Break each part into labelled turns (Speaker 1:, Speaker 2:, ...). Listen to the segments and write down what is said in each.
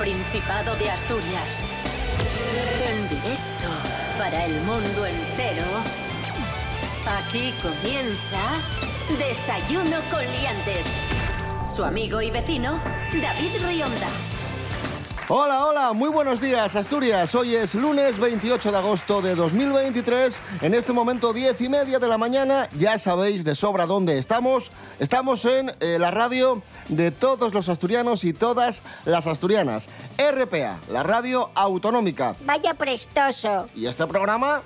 Speaker 1: Principado de Asturias. En directo para el mundo entero. Aquí comienza Desayuno con Liantes. Su amigo y vecino, David Rionda.
Speaker 2: Hola, hola, muy buenos días Asturias. Hoy es lunes 28 de agosto de 2023. En este momento 10 y media de la mañana. Ya sabéis de sobra dónde estamos. Estamos en eh, la radio de todos los asturianos y todas las asturianas. RPA, la radio autonómica.
Speaker 3: Vaya prestoso.
Speaker 2: ¿Y este programa?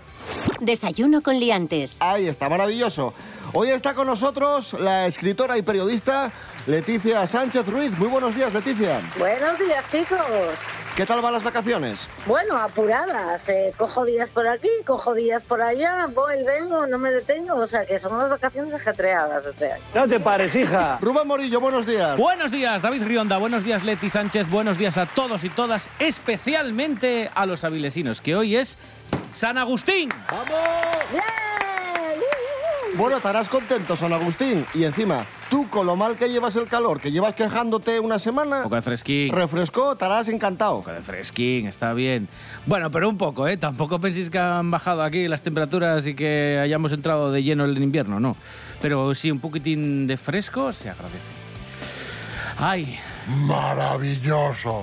Speaker 1: Desayuno con liantes.
Speaker 2: Ahí está, maravilloso. Hoy está con nosotros la escritora y periodista Leticia Sánchez Ruiz. Muy buenos días, Leticia.
Speaker 4: Buenos días, chicos.
Speaker 2: ¿Qué tal van las vacaciones?
Speaker 4: Bueno, apuradas. Eh, cojo días por aquí, cojo días por allá, voy, vengo, no me detengo. O sea, que son unas vacaciones ajetreadas este año.
Speaker 5: No te pares, hija.
Speaker 2: Rubén Morillo, buenos días.
Speaker 6: Buenos días, David Rionda. Buenos días, Leti Sánchez. Buenos días a todos y todas, especialmente a los avilesinos, que hoy es San Agustín.
Speaker 2: Bueno, estarás contento, San Agustín. Y encima, tú con lo mal que llevas el calor, que llevas quejándote una semana,
Speaker 6: Un poco de fresquín.
Speaker 2: refrescó, estarás encantado.
Speaker 6: Un poco de fresquín, está bien. Bueno, pero un poco, ¿eh? Tampoco penséis que han bajado aquí las temperaturas y que hayamos entrado de lleno el invierno, no. Pero sí, un poquitín de fresco se agradece. Ay,
Speaker 7: Maravilloso.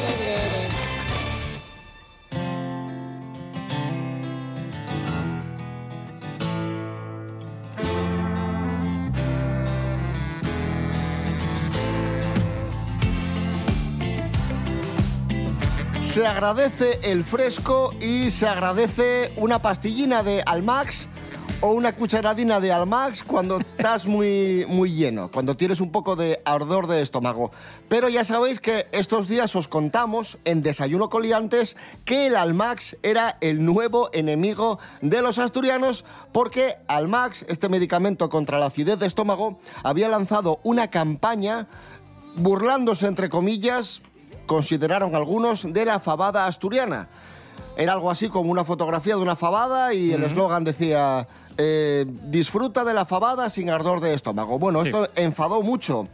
Speaker 2: Se agradece el fresco y se agradece una pastillina de Almax o una cucharadina de Almax cuando estás muy, muy lleno, cuando tienes un poco de ardor de estómago. Pero ya sabéis que estos días os contamos en Desayuno Coliantes que el Almax era el nuevo enemigo de los asturianos porque Almax, este medicamento contra la acidez de estómago, había lanzado una campaña burlándose, entre comillas, consideraron algunos, de la fabada asturiana. Era algo así como una fotografía de una fabada y el eslogan decía, eh, disfruta de la fabada sin ardor de estómago. Bueno,
Speaker 6: Sí.
Speaker 2: esto enfadó mucho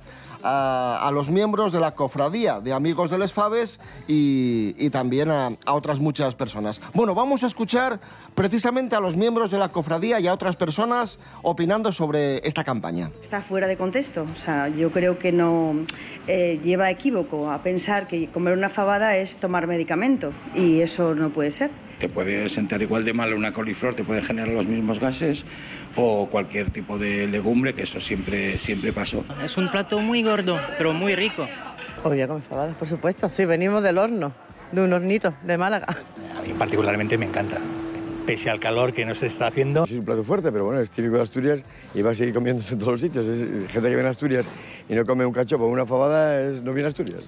Speaker 2: a, los miembros de la cofradía de Amigos del Esfaves y, y también a, otras muchas personas. Bueno, vamos a escuchar precisamente a los miembros de la cofradía y a otras personas opinando sobre esta campaña.
Speaker 8: Está fuera de contexto. O sea, yo creo que no eh, lleva equívoco a pensar que comer una fabada es tomar medicamento y eso no puede ser.
Speaker 9: Te puede sentar igual de mal una coliflor, te puede generar los mismos gases o cualquier tipo de legumbre, que eso siempre, siempre pasó.
Speaker 10: Es un plato muy gordo, pero muy rico.
Speaker 11: Obvio, con fabadas, por supuesto. Sí, venimos del horno, de un hornito de Málaga.
Speaker 5: A mí particularmente me encanta. Pese al calor que nos está haciendo.
Speaker 7: Es un plato fuerte, pero bueno, es típico de Asturias y va a seguir comiéndose en todos los sitios. Es gente que viene a Asturias y no come un cachopo o una fabada, es, no viene a Asturias.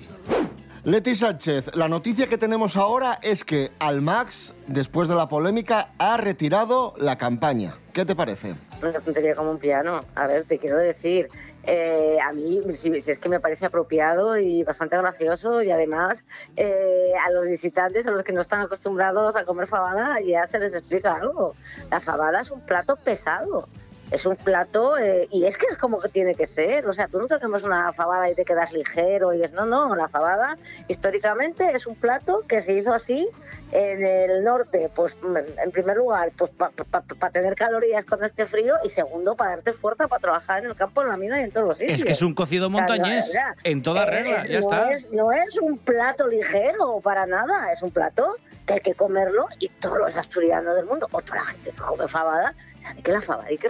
Speaker 2: Leti Sánchez, la noticia que tenemos ahora es que Almax, después de la polémica, ha retirado la campaña. ¿Qué te parece?
Speaker 4: Una tontería como un piano. A ver, te quiero decir, eh, a mí si, si es que me parece apropiado y bastante gracioso y además eh, a los visitantes, a los que no están acostumbrados a comer fabada, ya se les explica algo. La fabada es un plato pesado. Es un plato, eh, y es que es como que tiene que ser. O sea, tú no te comes una fabada y te quedas ligero y es, no, no, la fabada históricamente es un plato que se hizo así en el norte, pues en primer lugar, pues para tener calorías con este frío y segundo, para darte fuerza para trabajar en el campo, en la mina y en todos los sitios.
Speaker 6: es que es un cocido montañés.
Speaker 4: ya.
Speaker 6: En toda
Speaker 4: Eh,
Speaker 6: regla, ya
Speaker 4: no
Speaker 6: está.
Speaker 4: Es, no es un plato ligero para nada, es un plato que hay que comerlo y todos los asturianos del mundo, o toda la gente que come fabada, sabe que la fabada hay que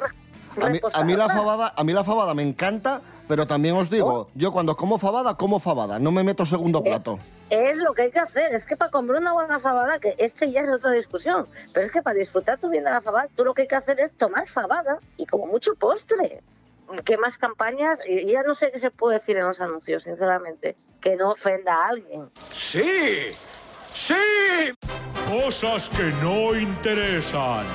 Speaker 2: A mí, a mí la fabada, a mí la fabada me encanta, pero también os digo, yo cuando como fabada, como fabada, no me meto segundo plato.
Speaker 4: Es lo que hay que hacer, es que para comer una buena fabada, que este ya es otra discusión, pero es que para disfrutar tú bien de la fabada, tú lo que hay que hacer es tomar fabada y como mucho postre. ¿Qué más campañas? Ya no sé qué se puede decir en los anuncios, sinceramente, que no ofenda a alguien.
Speaker 7: ¡Sí! ¡Sí!
Speaker 12: Cosas que no interesan.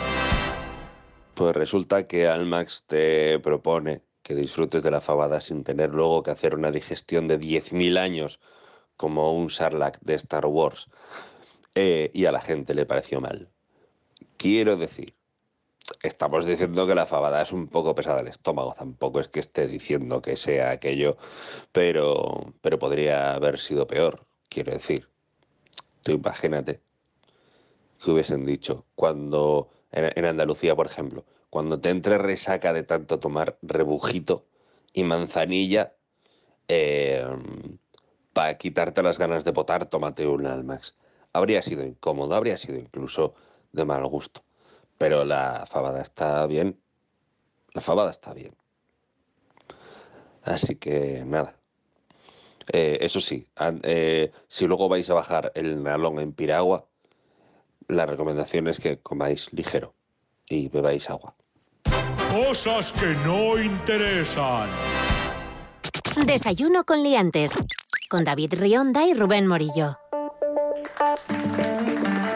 Speaker 13: Pues resulta que Almax te propone que disfrutes de la fabada sin tener luego que hacer una digestión de 10.000 años como un Sarlacc de Star Wars eh, y a la gente le pareció mal. Quiero decir, estamos diciendo que la fabada es un poco pesada al estómago, tampoco es que esté diciendo que sea aquello, pero, pero podría haber sido peor, quiero decir. Tú imagínate que hubiesen dicho cuando en, Andalucía, por ejemplo, cuando te entre resaca de tanto tomar rebujito y manzanilla, para quitarte las ganas de potar, tómate un Almax. Habría sido incómodo, habría sido incluso de mal gusto. Pero la fabada está bien. La fabada está bien. Así que nada. Eh, eso sí, eh, si luego vais a bajar el nalón en piragua, la recomendación es que comáis ligero y bebáis agua.
Speaker 14: Cosas que no interesan.
Speaker 1: Desayuno con liantes. Con David Rionda y Rubén Morillo.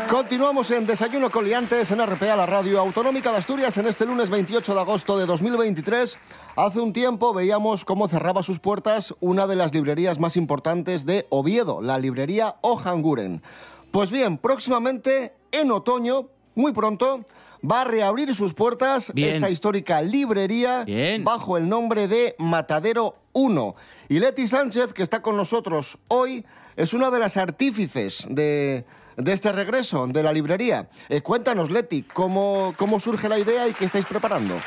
Speaker 2: Continuamos en Desayuno con Liantes en RPA, la radio autonómica de Asturias, en este lunes 28 de agosto de 2023. Hace un tiempo veíamos cómo cerraba sus puertas una de las librerías más importantes de Oviedo, la librería Ojanguren. Pues bien, próximamente, en otoño, muy pronto, va a reabrir sus puertas
Speaker 6: Bien.
Speaker 2: esta histórica librería bajo el nombre de Matadero 1. Y Leti Sánchez, que está con nosotros hoy, es una de las artífices de, de este regreso de la librería. Eh, cuéntanos, Leti, ¿cómo, ¿cómo surge la idea y qué estáis preparando?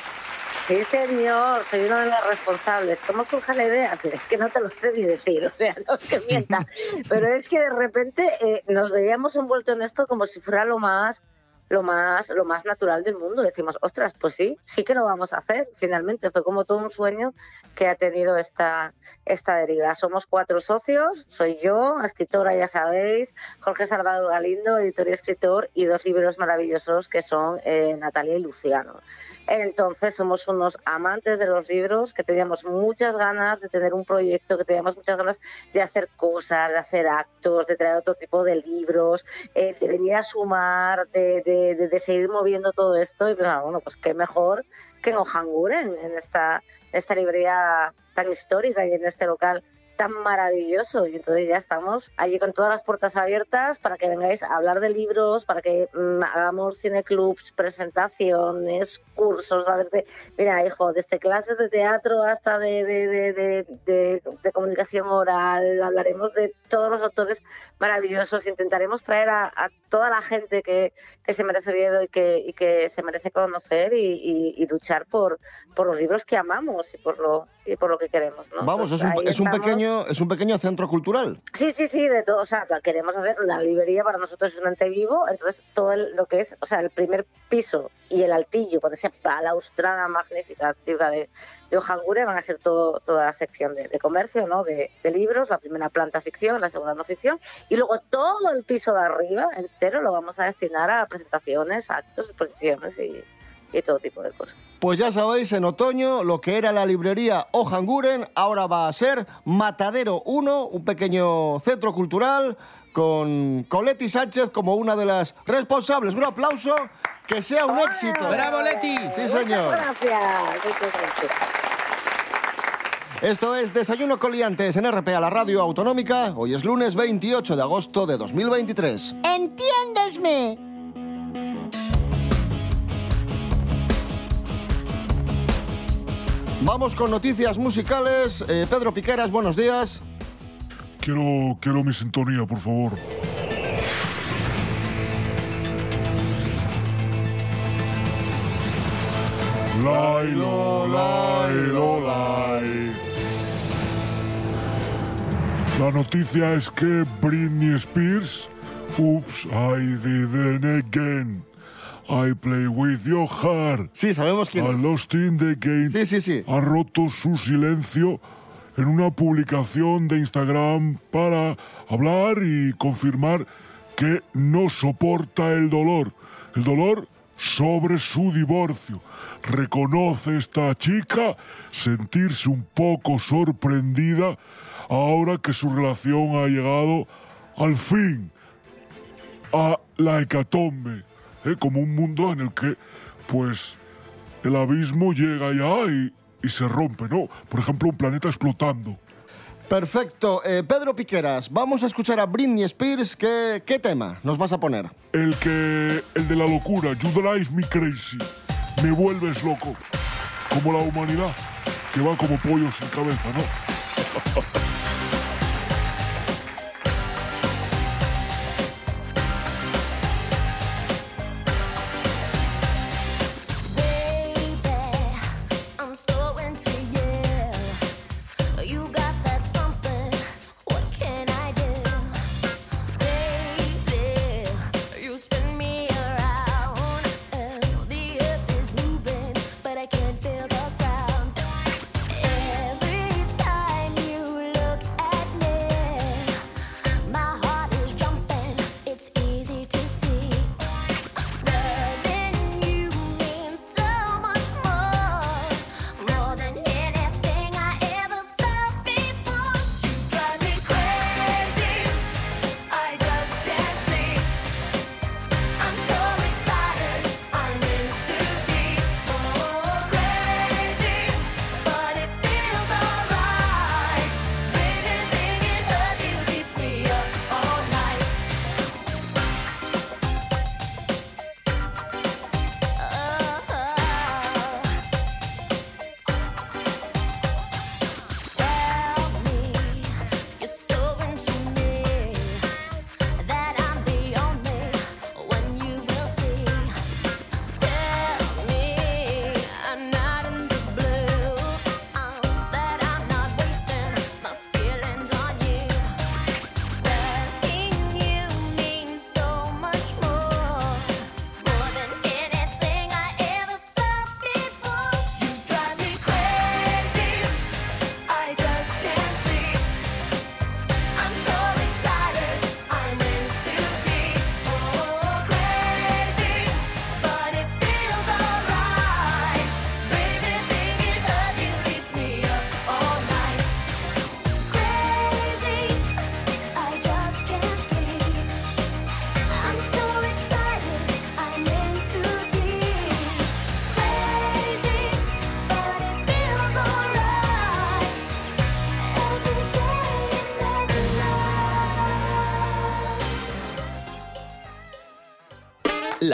Speaker 4: Sí, señor, soy una de las responsables. ¿Cómo surge la idea? Es que no te lo sé ni decir, o sea, no es que mienta. Pero es que de repente eh, nos veíamos envueltos en esto como si fuera lo más lo más lo más natural del mundo. Decimos, ostras, pues sí, sí que lo vamos a hacer. Finalmente fue como todo un sueño que ha tenido esta esta deriva. Somos cuatro socios, soy yo, escritora, ya sabéis, Jorge Salvador Galindo, editor y escritor, y dos libros maravillosos que son eh, Natalia y Luciano. Entonces somos unos amantes de los libros que teníamos muchas ganas de tener un proyecto, que teníamos muchas ganas de hacer cosas, de hacer actos, de traer otro tipo de libros, eh, de venir a sumar, de, de- de- seguir moviendo todo esto. Y pensaba, bueno, pues qué mejor que en Ojanguren, en esta, esta librería tan histórica y en este local tan maravilloso. Y entonces ya estamos allí con todas las puertas abiertas para que vengáis a hablar de libros, para que mm, hagamos cineclubs, presentaciones, cursos, va a de, mira hijo, desde clases de teatro hasta de, de, de, de- comunicación oral, hablaremos de todos los autores maravillosos, intentaremos traer a, a toda la gente que, que se merece Oviedo y que, y que se merece conocer y, y- y luchar por, por los libros que amamos y por lo, y por lo que queremos. ¿no?
Speaker 2: Vamos, es un, es, un pequeño, es un pequeño centro cultural.
Speaker 4: Sí, sí, sí, de todo. O sea, queremos hacer la librería para nosotros es un ente vivo, entonces todo el- lo que es, o sea, el primer piso y el altillo con esa balaustrada magnífica típica de, de van a ser todo, toda la sección de, de comercio, ¿no? De, de libros, la primera planta ficción, la segunda no ficción, y luego todo el piso de arriba entero lo vamos a destinar a presentaciones, actos, exposiciones y, y todo tipo de cosas.
Speaker 2: Pues ya sabéis, en otoño lo que era la librería Ojanguren ahora va a ser Matadero 1, un pequeño centro cultural con, Leti Sánchez como una de las responsables. Un aplauso, que sea un éxito.
Speaker 6: ¡Bravo, Leti!
Speaker 2: Sí, señor.
Speaker 4: Muchas gracias. muchas gracias.
Speaker 2: Esto es Desayuno Coliantes en RPA, la radio autonómica. Hoy es lunes 28 de agosto de 2023.
Speaker 15: ¡Entiéndesme!
Speaker 2: Vamos con noticias musicales. Eh, Pedro Piqueras, buenos días.
Speaker 14: Quiero, quiero mi sintonía, por favor. Lailo, lailo, lai. La noticia es que Britney Spears, oops, I did it again. I play with your heart.
Speaker 2: Sí, sabemos quién
Speaker 14: I
Speaker 2: es.
Speaker 14: lost in the game.
Speaker 2: Sí, sí, sí.
Speaker 14: Ha roto su silencio en una publicación de Instagram para hablar y confirmar que no soporta el dolor. El dolor sobre su divorcio. Reconoce esta chica sentirse un poco sorprendida ahora que su relación ha llegado al fin a la hecatombe, ¿eh? como un mundo en el que, pues, el abismo llega ya y, y se rompe, ¿no? Por ejemplo, un planeta explotando.
Speaker 2: Perfecto. Eh, Pedro Piqueras, vamos a escuchar a Britney Spears. ¿Qué, ¿Qué tema nos vas a poner?
Speaker 12: El que. el de la locura. You drive me crazy. Me vuelves loco. Como la humanidad, que va como pollo sin cabeza, ¿no?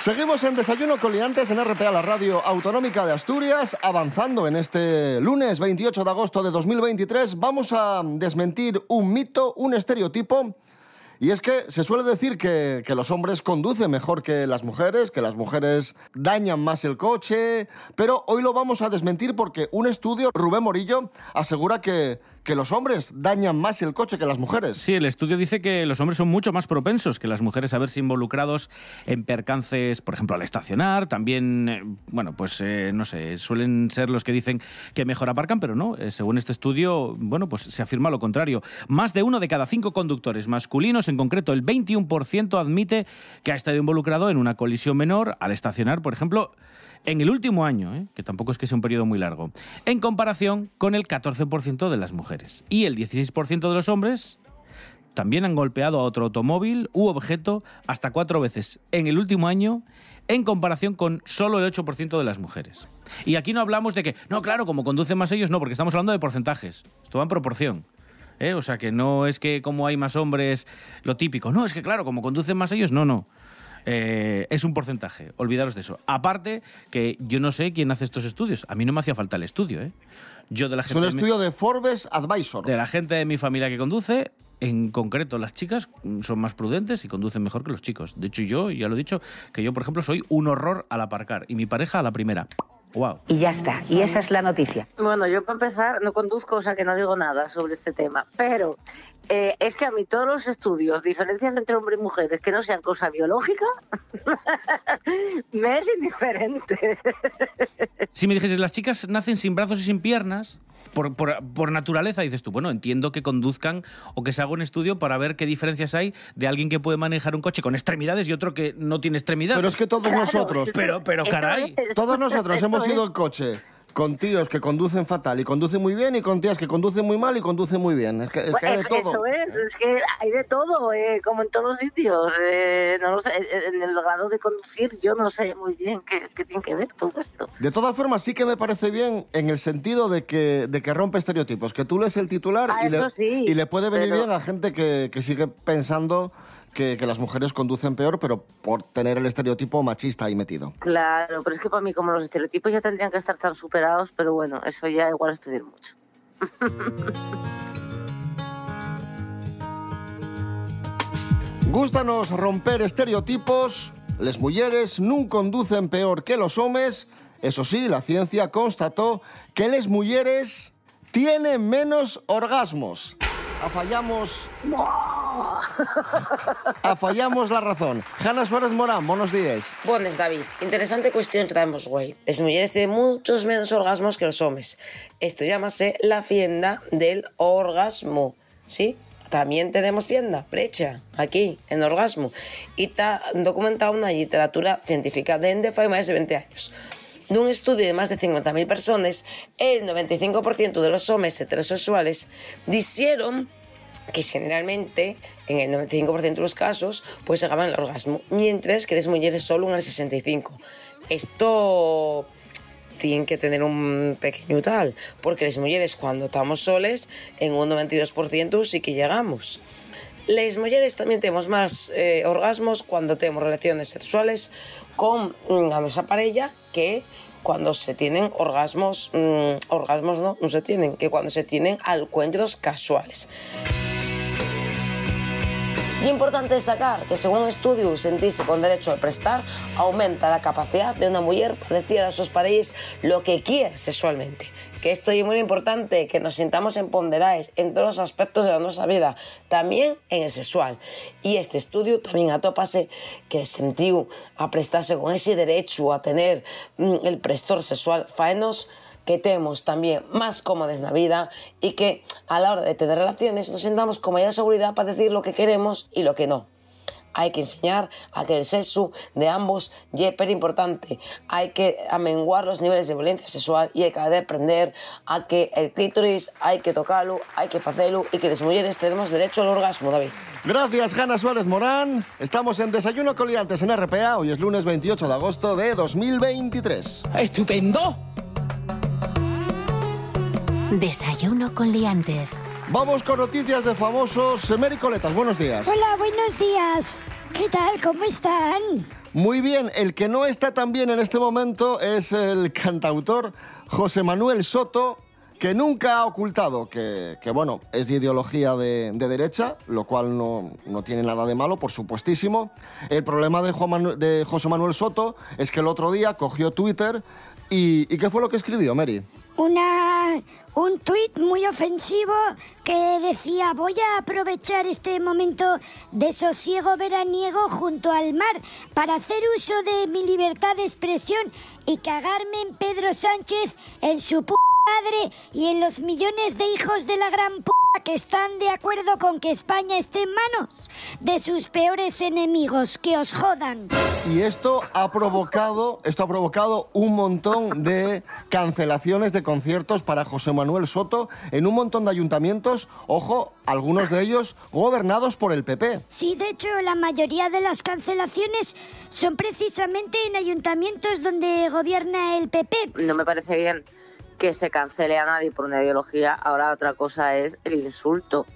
Speaker 2: Seguimos en Desayuno con Liantes en RPA, la radio autonómica de Asturias, avanzando en este lunes 28 de agosto de 2023. Vamos a desmentir un mito, un estereotipo. Y es que se suele decir que, que los hombres conducen mejor que las mujeres, que las mujeres dañan más el coche, pero hoy lo vamos a desmentir porque un estudio, Rubén Morillo, asegura que, que los hombres dañan más el coche que las mujeres.
Speaker 6: Sí, el estudio dice que los hombres son mucho más propensos que las mujeres a verse involucrados en percances, por ejemplo, al estacionar. También, eh, bueno, pues eh, no sé, suelen ser los que dicen que mejor aparcan, pero no. Eh, según este estudio, bueno, pues se afirma lo contrario. Más de uno de cada cinco conductores masculinos, en concreto el 21%, admite que ha estado involucrado en una colisión menor al estacionar, por ejemplo, en el último año, ¿eh? que tampoco es que sea un periodo muy largo, en comparación con el 14% de las mujeres. Y el 16% de los hombres también han golpeado a otro automóvil u objeto hasta cuatro veces en el último año en comparación con solo el 8% de las mujeres. Y aquí no hablamos de que, no, claro, como conducen más ellos, no, porque estamos hablando de porcentajes. Esto va en proporción. ¿eh? O sea, que no es que como hay más hombres, lo típico. No, es que claro, como conducen más ellos, no, no. Eh, es un porcentaje, olvidaros de eso. Aparte, que yo no sé quién hace estos estudios. A mí no me hacía falta el estudio, ¿eh? Yo de la
Speaker 2: Es
Speaker 6: gente
Speaker 2: un
Speaker 6: de mi-
Speaker 2: estudio de Forbes Advisor.
Speaker 6: de la gente de mi familia que conduce, en concreto las chicas mm, son más prudentes y conducen mejor que los chicos. De hecho, yo ya lo he dicho, que yo, por ejemplo, soy un horror al aparcar y mi pareja a la primera. Wow.
Speaker 15: Y ya está. Y esa es la noticia.
Speaker 4: Bueno, yo para empezar no conduzco, o sea que no digo nada sobre este tema, pero eh, es que a mí todos los estudios, diferencias entre hombres y mujeres que no sean cosa biológica, me es indiferente.
Speaker 6: Si me dijeses, las chicas nacen sin brazos y sin piernas, por, por- por naturaleza, dices tú, bueno, entiendo que conduzcan o que se haga un estudio para ver qué diferencias hay de alguien que puede manejar un coche con extremidades y otro que no tiene extremidades.
Speaker 2: Pero es que todos nosotros.
Speaker 6: Pero, pero caray.
Speaker 2: Todos nosotros hemos ido en coche con tíos que conducen fatal y conducen muy bien y con tías que conducen muy mal y conducen muy bien. Es que, es que hay de
Speaker 4: Pues
Speaker 2: todo.
Speaker 4: Eso es, es que hay de todo, eh, como en todos los sitios. eh, no lo sé, en el grado de conducir yo no sé muy bien qué, qué tiene que ver todo esto.
Speaker 2: De todas formas, sí que me parece bien en el sentido de que, de que rompe estereotipos, que tú lees el titular
Speaker 4: Ah,
Speaker 2: y, le,
Speaker 4: eso sí,
Speaker 2: y le puede venir
Speaker 4: pero-
Speaker 2: bien a gente que, que sigue pensando que, que las mujeres conducen peor, pero por tener el estereotipo machista ahí metido.
Speaker 4: Claro, pero es que para mí como los estereotipos ya tendrían que estar tan superados, pero bueno, eso ya igual es pedir mucho.
Speaker 2: Gústanos romper estereotipos. Las mujeres no conducen peor que los hombres. Eso sí, la ciencia constató que las mujeres tienen menos orgasmos. Afallamos. Afallamos la razón. Hanna Suárez Morán, buenos días.
Speaker 16: Buenas, David. Interesante cuestión traemos, güey. Las mujeres tienen muchos menos orgasmos que los hombres. Esto llámase la fienda del orgasmo, ¿sí? También tenemos fienda, brecha, aquí, en orgasmo. Y está documentado en la literatura científica de hace más de 20 años. De un estudio de más de 50.000 personas, el 95% de los hombres heterosexuales dijeron que generalmente, en el 95% de los casos, pues llegaban al orgasmo, mientras que las mujeres solo un al 65%. Esto tiene que tener un pequeño tal, porque las mujeres cuando estamos soles, en un 92% sí que llegamos. Las mujeres también tenemos más eh, orgasmos cuando tenemos relaciones sexuales con mm, a nuestra pareja que cuando se tienen orgasmos, mm, orgasmos no, no se tienen, que cuando se tienen encuentros casuales. Y importante destacar que según un estudio, sentirse con derecho a prestar aumenta la capacidad de una mujer para decir a sus parejas lo que quiere sexualmente. Que esto es muy importante, que nos sintamos empoderados en todos los aspectos de nuestra vida, también en el sexual. Y este estudio también atópase que el sentido a prestarse con ese derecho a tener mm, el prestor sexual faenos que tenemos también más cómodos en la vida y que a la hora de tener relaciones nos sentamos con mayor seguridad para decir lo que queremos y lo que no. Hay que enseñar a que el sexo de ambos es súper importante. Hay que amenguar los niveles de violencia sexual y hay que aprender a que el clítoris hay que tocarlo, hay que hacerlo y que las mujeres tenemos derecho al orgasmo, David.
Speaker 2: Gracias, Hanna Suárez Morán. Estamos en Desayuno Coliantes en RPA. Hoy es lunes 28 de agosto de 2023.
Speaker 17: ¡Estupendo!
Speaker 2: Desayuno con liantes. Vamos con noticias de famosos. Mary Coletas, buenos días.
Speaker 18: Hola, buenos días. ¿Qué tal? ¿Cómo están?
Speaker 2: Muy bien, el que no está tan bien en este momento es el cantautor José Manuel Soto, que nunca ha ocultado que, que, bueno, es de ideología de, de derecha, lo cual no, no tiene nada de malo, por supuestísimo. El problema de, Juan Manu- de José Manuel Soto es que el otro día cogió Twitter y, ¿y qué fue lo que escribió, Mary?
Speaker 18: Una, un tuit muy ofensivo que decía voy a aprovechar este momento de sosiego veraniego junto al mar para hacer uso de mi libertad de expresión y cagarme en Pedro Sánchez, en su p madre y en los millones de hijos de la gran que están de acuerdo con que España esté en manos de sus peores enemigos, que os jodan.
Speaker 2: Y esto ha provocado, esto ha provocado un montón de cancelaciones de conciertos para José Manuel Soto en un montón de ayuntamientos, ojo, algunos de ellos gobernados por el PP.
Speaker 18: Sí, de hecho, la mayoría de las cancelaciones son precisamente en ayuntamientos donde gobierna el PP.
Speaker 4: No me parece bien que se cancele a nadie por una ideología. Ahora otra cosa es el insulto.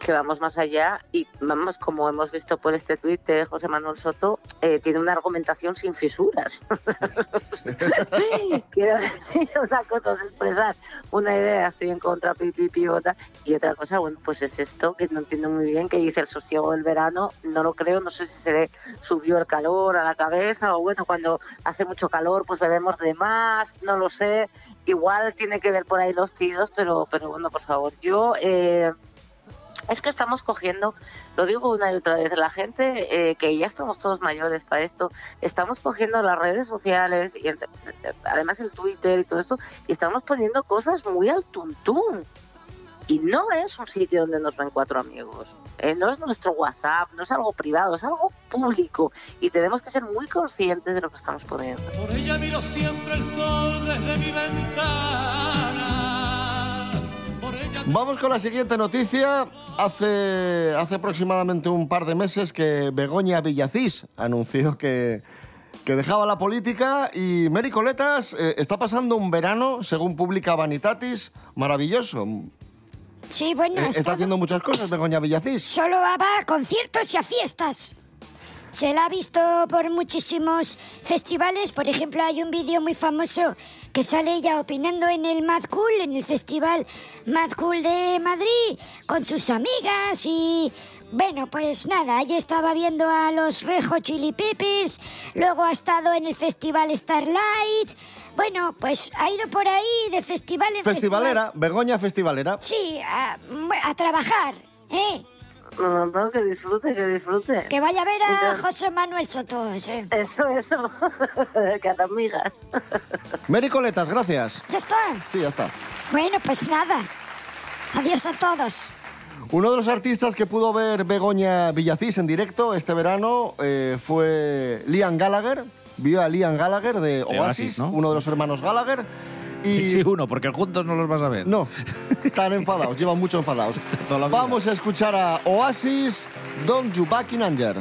Speaker 4: Que vamos más allá y vamos, como hemos visto por este tuit de José Manuel Soto, eh, tiene una argumentación sin fisuras. Quiero decir, una cosa es expresar una idea, estoy en contra, pipi, pivota, y otra cosa, bueno, pues es esto que no entiendo muy bien, que dice el sosiego del verano, no lo creo, no sé si se le subió el calor a la cabeza o bueno, cuando hace mucho calor pues bebemos de más, no lo sé, igual tiene que ver por ahí los tiros, pero, pero bueno, por favor, yo... Eh, es que estamos cogiendo, lo digo una y otra vez, la gente eh, que ya estamos todos mayores para esto, estamos cogiendo las redes sociales y además el Twitter y todo esto, y estamos poniendo cosas muy al tuntún. Y no es un sitio donde nos ven cuatro amigos. Eh, no es nuestro WhatsApp, no es algo privado, es algo público. Y tenemos que ser muy conscientes de lo que estamos poniendo.
Speaker 19: Por ella miro siempre el sol desde mi ventana.
Speaker 2: Vamos con la siguiente noticia. Hace, hace aproximadamente un par de meses que Begoña Villacís anunció que, que dejaba la política y Mary Coletas eh, está pasando un verano, según publica Vanitatis, maravilloso.
Speaker 18: Sí, bueno,
Speaker 2: Eh,
Speaker 18: está-
Speaker 2: está haciendo muchas cosas Begoña Villacís.
Speaker 18: Solo va a conciertos y a fiestas. Se la ha visto por muchísimos festivales. Por ejemplo, hay un vídeo muy famoso que sale ella opinando en el Mad Cool, en el festival Mad Cool de Madrid, con sus amigas y... Bueno, pues nada, ella estaba viendo a los Rejo Chili Peppers, luego ha estado en el festival Starlight. Bueno, pues ha ido por ahí de festival en festival.
Speaker 2: Festivalera, Begoña Festivalera.
Speaker 18: Sí, a, a trabajar, ¿eh?
Speaker 4: No, no, que disfrute, que disfrute.
Speaker 18: Que vaya a ver a
Speaker 4: Entonces-
Speaker 18: José Manuel Soto, ese.
Speaker 4: Eso, eso. que a amigas.
Speaker 2: Mary Coletas, gracias.
Speaker 18: Ya está.
Speaker 2: Sí, ya está.
Speaker 18: Bueno, pues nada. Adiós a todos.
Speaker 2: Uno de los artistas que pudo ver Begoña Villacís en directo este verano eh, fue Liam Gallagher. Vio a Liam Gallagher de Oasis,
Speaker 6: Oasis, ¿no?
Speaker 2: uno de los hermanos Gallagher. Y
Speaker 6: Sí, sí, uno, porque juntos no los vas a ver.
Speaker 2: No, están enfadados, llevan mucho enfadados. Vamos a escuchar a Oasis, Don't You Back in Anger.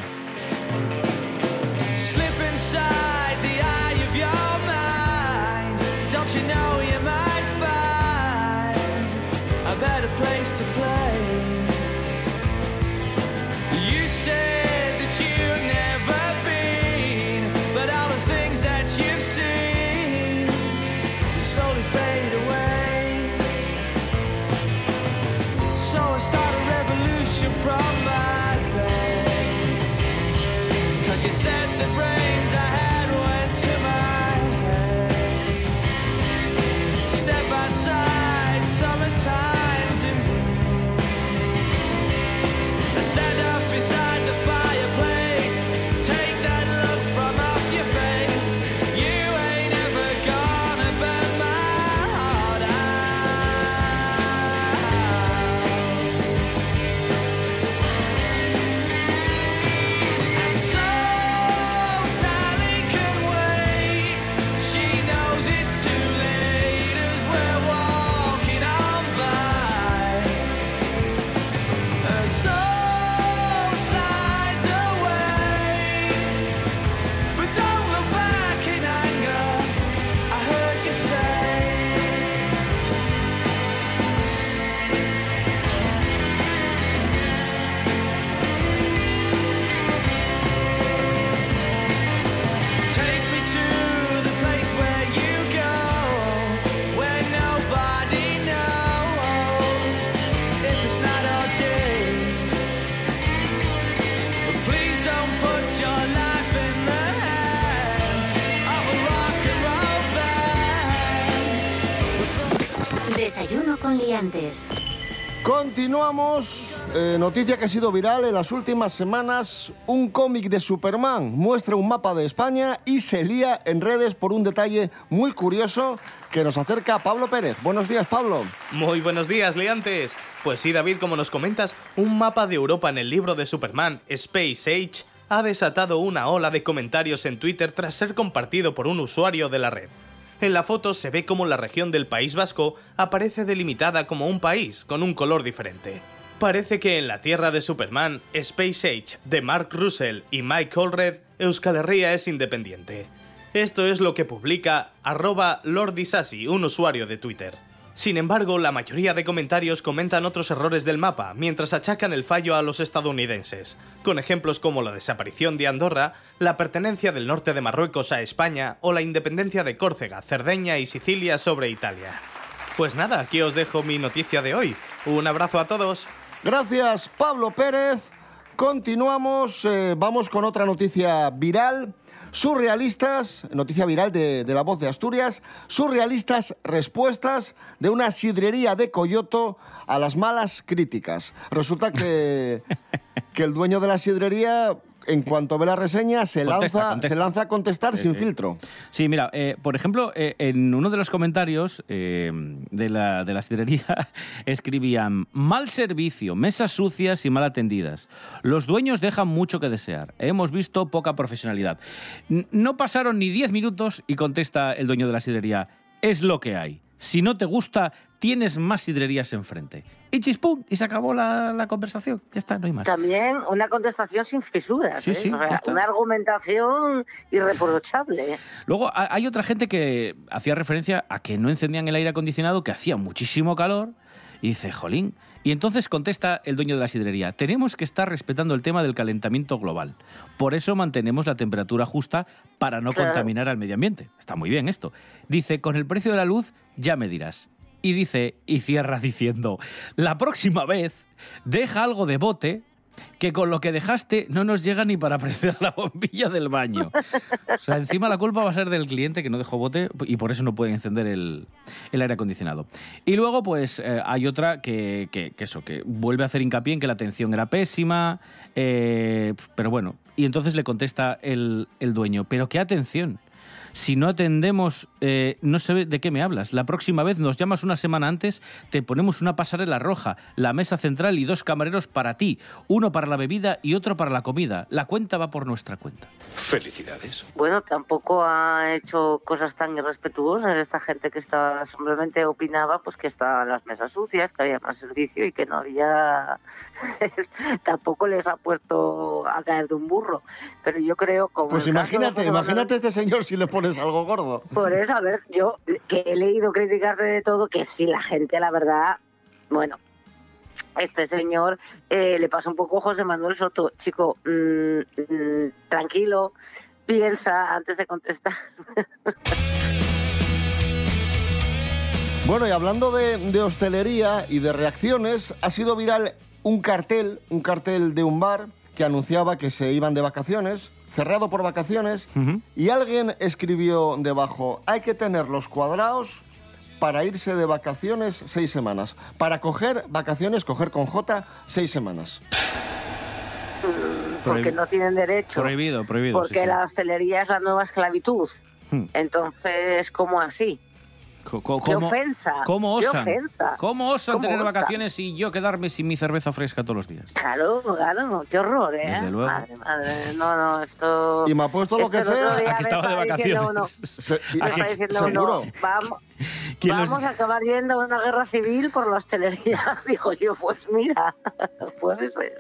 Speaker 2: Continuamos. Eh, noticia que ha sido viral en las últimas semanas. Un cómic de Superman muestra un mapa de España y se lía en redes por un detalle muy curioso que nos acerca a Pablo Pérez. Buenos días, Pablo.
Speaker 17: Muy buenos días, liantes. Pues sí, David, como nos comentas, un mapa de Europa en el libro de Superman, Space Age, ha desatado una ola de comentarios en Twitter tras ser compartido por un usuario de la red. En la foto se ve como la región del País Vasco aparece delimitada como un país con un color diferente. Parece que en la tierra de Superman, Space Age, de Mark Russell y Mike Allred, Euskal Herria es independiente. Esto es lo que publica arroba Lord Disasi, un usuario de Twitter. Sin embargo, la mayoría de comentarios comentan otros errores del mapa, mientras achacan el fallo a los estadounidenses, con ejemplos como la desaparición de Andorra, la pertenencia del norte de Marruecos a España o la independencia de Córcega, Cerdeña y Sicilia sobre Italia. Pues nada, aquí os dejo mi noticia de hoy. Un abrazo a todos.
Speaker 2: Gracias, Pablo Pérez. Continuamos, eh, vamos con otra noticia viral. Surrealistas, noticia viral de, de La Voz de Asturias, surrealistas respuestas de una sidrería de Coyoto a las malas críticas. Resulta que, que el dueño de la sidrería, en cuanto ve la reseña, se,
Speaker 6: Contesta,
Speaker 2: lanza,
Speaker 6: contesta.
Speaker 2: se lanza a contestar sin
Speaker 6: Eh,
Speaker 2: filtro.
Speaker 6: Sí, mira, eh, por ejemplo, eh, en uno de los comentarios eh, de, la, de la sidrería escribían mal servicio, mesas sucias y mal atendidas. Los dueños dejan mucho que desear. Hemos visto poca profesionalidad. No pasaron ni 10 minutos y contesta el dueño de la sidrería, es lo que hay. Si no te gusta, tienes más sidrerías enfrente. Y chispum, y se acabó la, la conversación. Ya está, no hay más.
Speaker 4: También una contestación sin fisuras,
Speaker 6: Sí,
Speaker 4: ¿eh?
Speaker 6: sí,
Speaker 4: O sea, una argumentación irreprochable.
Speaker 6: Luego ha- hay otra gente que hacía referencia a que no encendían el aire acondicionado, que hacía muchísimo calor, y dice, jolín. Y entonces contesta el dueño de la sidrería, tenemos que estar respetando el tema del calentamiento global. Por eso mantenemos la temperatura justa para no
Speaker 4: Claro.
Speaker 6: contaminar al medio ambiente. Está muy bien esto. Dice, con el precio de la luz ya me dirás. Y dice, y cierra diciendo, la próxima vez deja algo de bote que con lo que dejaste no nos llega ni para prender la bombilla del baño. O sea, encima la culpa va a ser del cliente que no dejó bote y por eso no puede encender el, el aire acondicionado. Y luego, pues, eh, hay otra que, que- que eso, que vuelve a hacer hincapié en que la atención era pésima, eh, pero bueno. Y entonces le contesta el, el dueño, pero qué atención. Si no atendemos, eh, no sé de qué me hablas. La próxima vez nos llamas una semana antes, te ponemos una pasarela roja, la mesa central y dos camareros para ti, uno para la bebida y otro para la comida. La cuenta va por nuestra cuenta.
Speaker 20: Felicidades.
Speaker 4: Bueno, tampoco ha hecho cosas tan irrespetuosas esta gente que estaba simplemente opinaba pues que estaban las mesas sucias, que había más servicio y que no había tampoco les ha puesto a caer de un burro. Pero yo creo como
Speaker 2: Pues
Speaker 4: caso
Speaker 2: imagínate, imagínate este señor si le pones algo gordo.
Speaker 4: Por eso, a ver, yo que he leído críticas de todo, que si la gente, la verdad, bueno, este señor eh, le pasa un poco a José Manuel Soto. Chico, mm, mm, tranquilo, piensa antes de contestar.
Speaker 2: Bueno, y hablando de, de hostelería y de reacciones, ha sido viral un cartel, un cartel de un bar que anunciaba que se iban de vacaciones, cerrado por vacaciones, y alguien escribió debajo, hay que tener los cuadrados para irse de vacaciones seis semanas. Para coger vacaciones, coger con J, seis semanas.
Speaker 4: porque no tienen derecho.
Speaker 6: Prohibido, prohibido.
Speaker 4: porque
Speaker 6: sí, sí.
Speaker 4: la hostelería es la nueva esclavitud.
Speaker 6: Hmm.
Speaker 4: Entonces, ¿cómo así? ¡Qué
Speaker 6: ¿cómo-
Speaker 4: ofensa!
Speaker 6: ¿Cómo
Speaker 4: ¡Qué
Speaker 6: osan?
Speaker 4: ofensa!
Speaker 6: ¿Cómo osan
Speaker 4: ¿Cómo
Speaker 6: tener
Speaker 4: osan?
Speaker 6: vacaciones y yo quedarme sin mi cerveza fresca todos los días?
Speaker 4: Claro, claro, qué horror, ¿eh?
Speaker 6: Desde luego.
Speaker 4: Madre, madre, no, no, esto...
Speaker 2: Y me ha puesto lo que sea.
Speaker 6: Aquí estaba de vacaciones.
Speaker 4: uno-
Speaker 2: Se-
Speaker 4: me
Speaker 2: Aquí-
Speaker 4: está diciendo
Speaker 2: seguro.
Speaker 4: uno, vamos,
Speaker 6: ¿Quién los-
Speaker 4: vamos a acabar yendo a una guerra civil por la hostelería. Digo yo, pues mira, puede ser.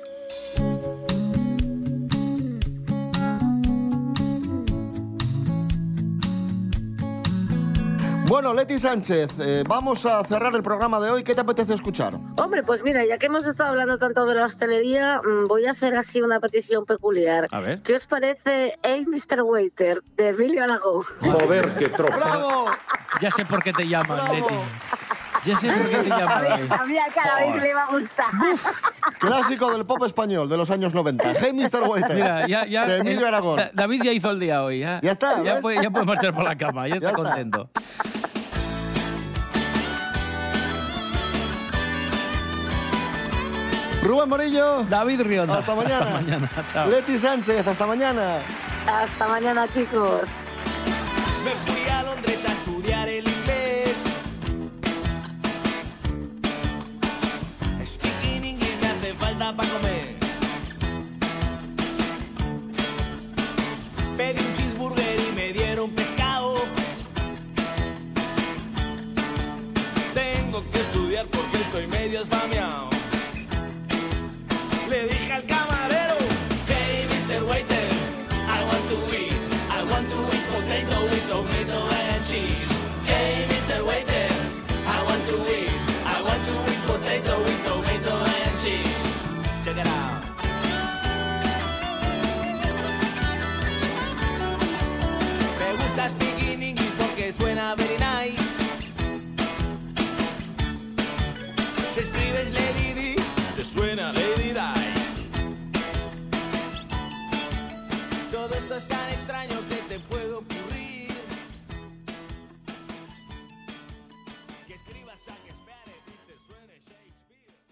Speaker 2: Bueno, Leti Sánchez, eh, vamos a cerrar el programa de hoy. ¿Qué te apetece escuchar?
Speaker 4: Hombre, pues mira, ya que hemos estado hablando tanto de la hostelería, mm, voy a hacer así una petición peculiar.
Speaker 6: A ver.
Speaker 4: ¿Qué os parece Hey Mr. Waiter de Emilio Aragón?
Speaker 20: Joder, qué tropa.
Speaker 2: ¡Bravo!
Speaker 6: Ya sé por qué te llaman, Leti. Ya sé por qué te llaman.
Speaker 4: Sabía, que a David le iba a gustar.
Speaker 2: Clásico del pop español de los años 90. Hey, Mr. Waiter.
Speaker 6: Mira, ya, ya,
Speaker 2: De Emilio
Speaker 6: eh,
Speaker 2: Aragón.
Speaker 6: Da- David ya hizo el día hoy. Ya,
Speaker 2: Ya está,
Speaker 6: Ya puede, ya puede marchar por la cama, ya está
Speaker 2: Ya está.
Speaker 6: contento.
Speaker 2: Rubén Morillo.
Speaker 6: David Rionda.
Speaker 2: Hasta mañana.
Speaker 6: Hasta mañana. Chao.
Speaker 2: Leti Sánchez, hasta mañana.
Speaker 4: Hasta mañana, chicos.
Speaker 21: Me fui a Londres a estudiar Pedí un cheeseburger y me dieron pescado. Tengo que estudiar porque estoy medio esfameado.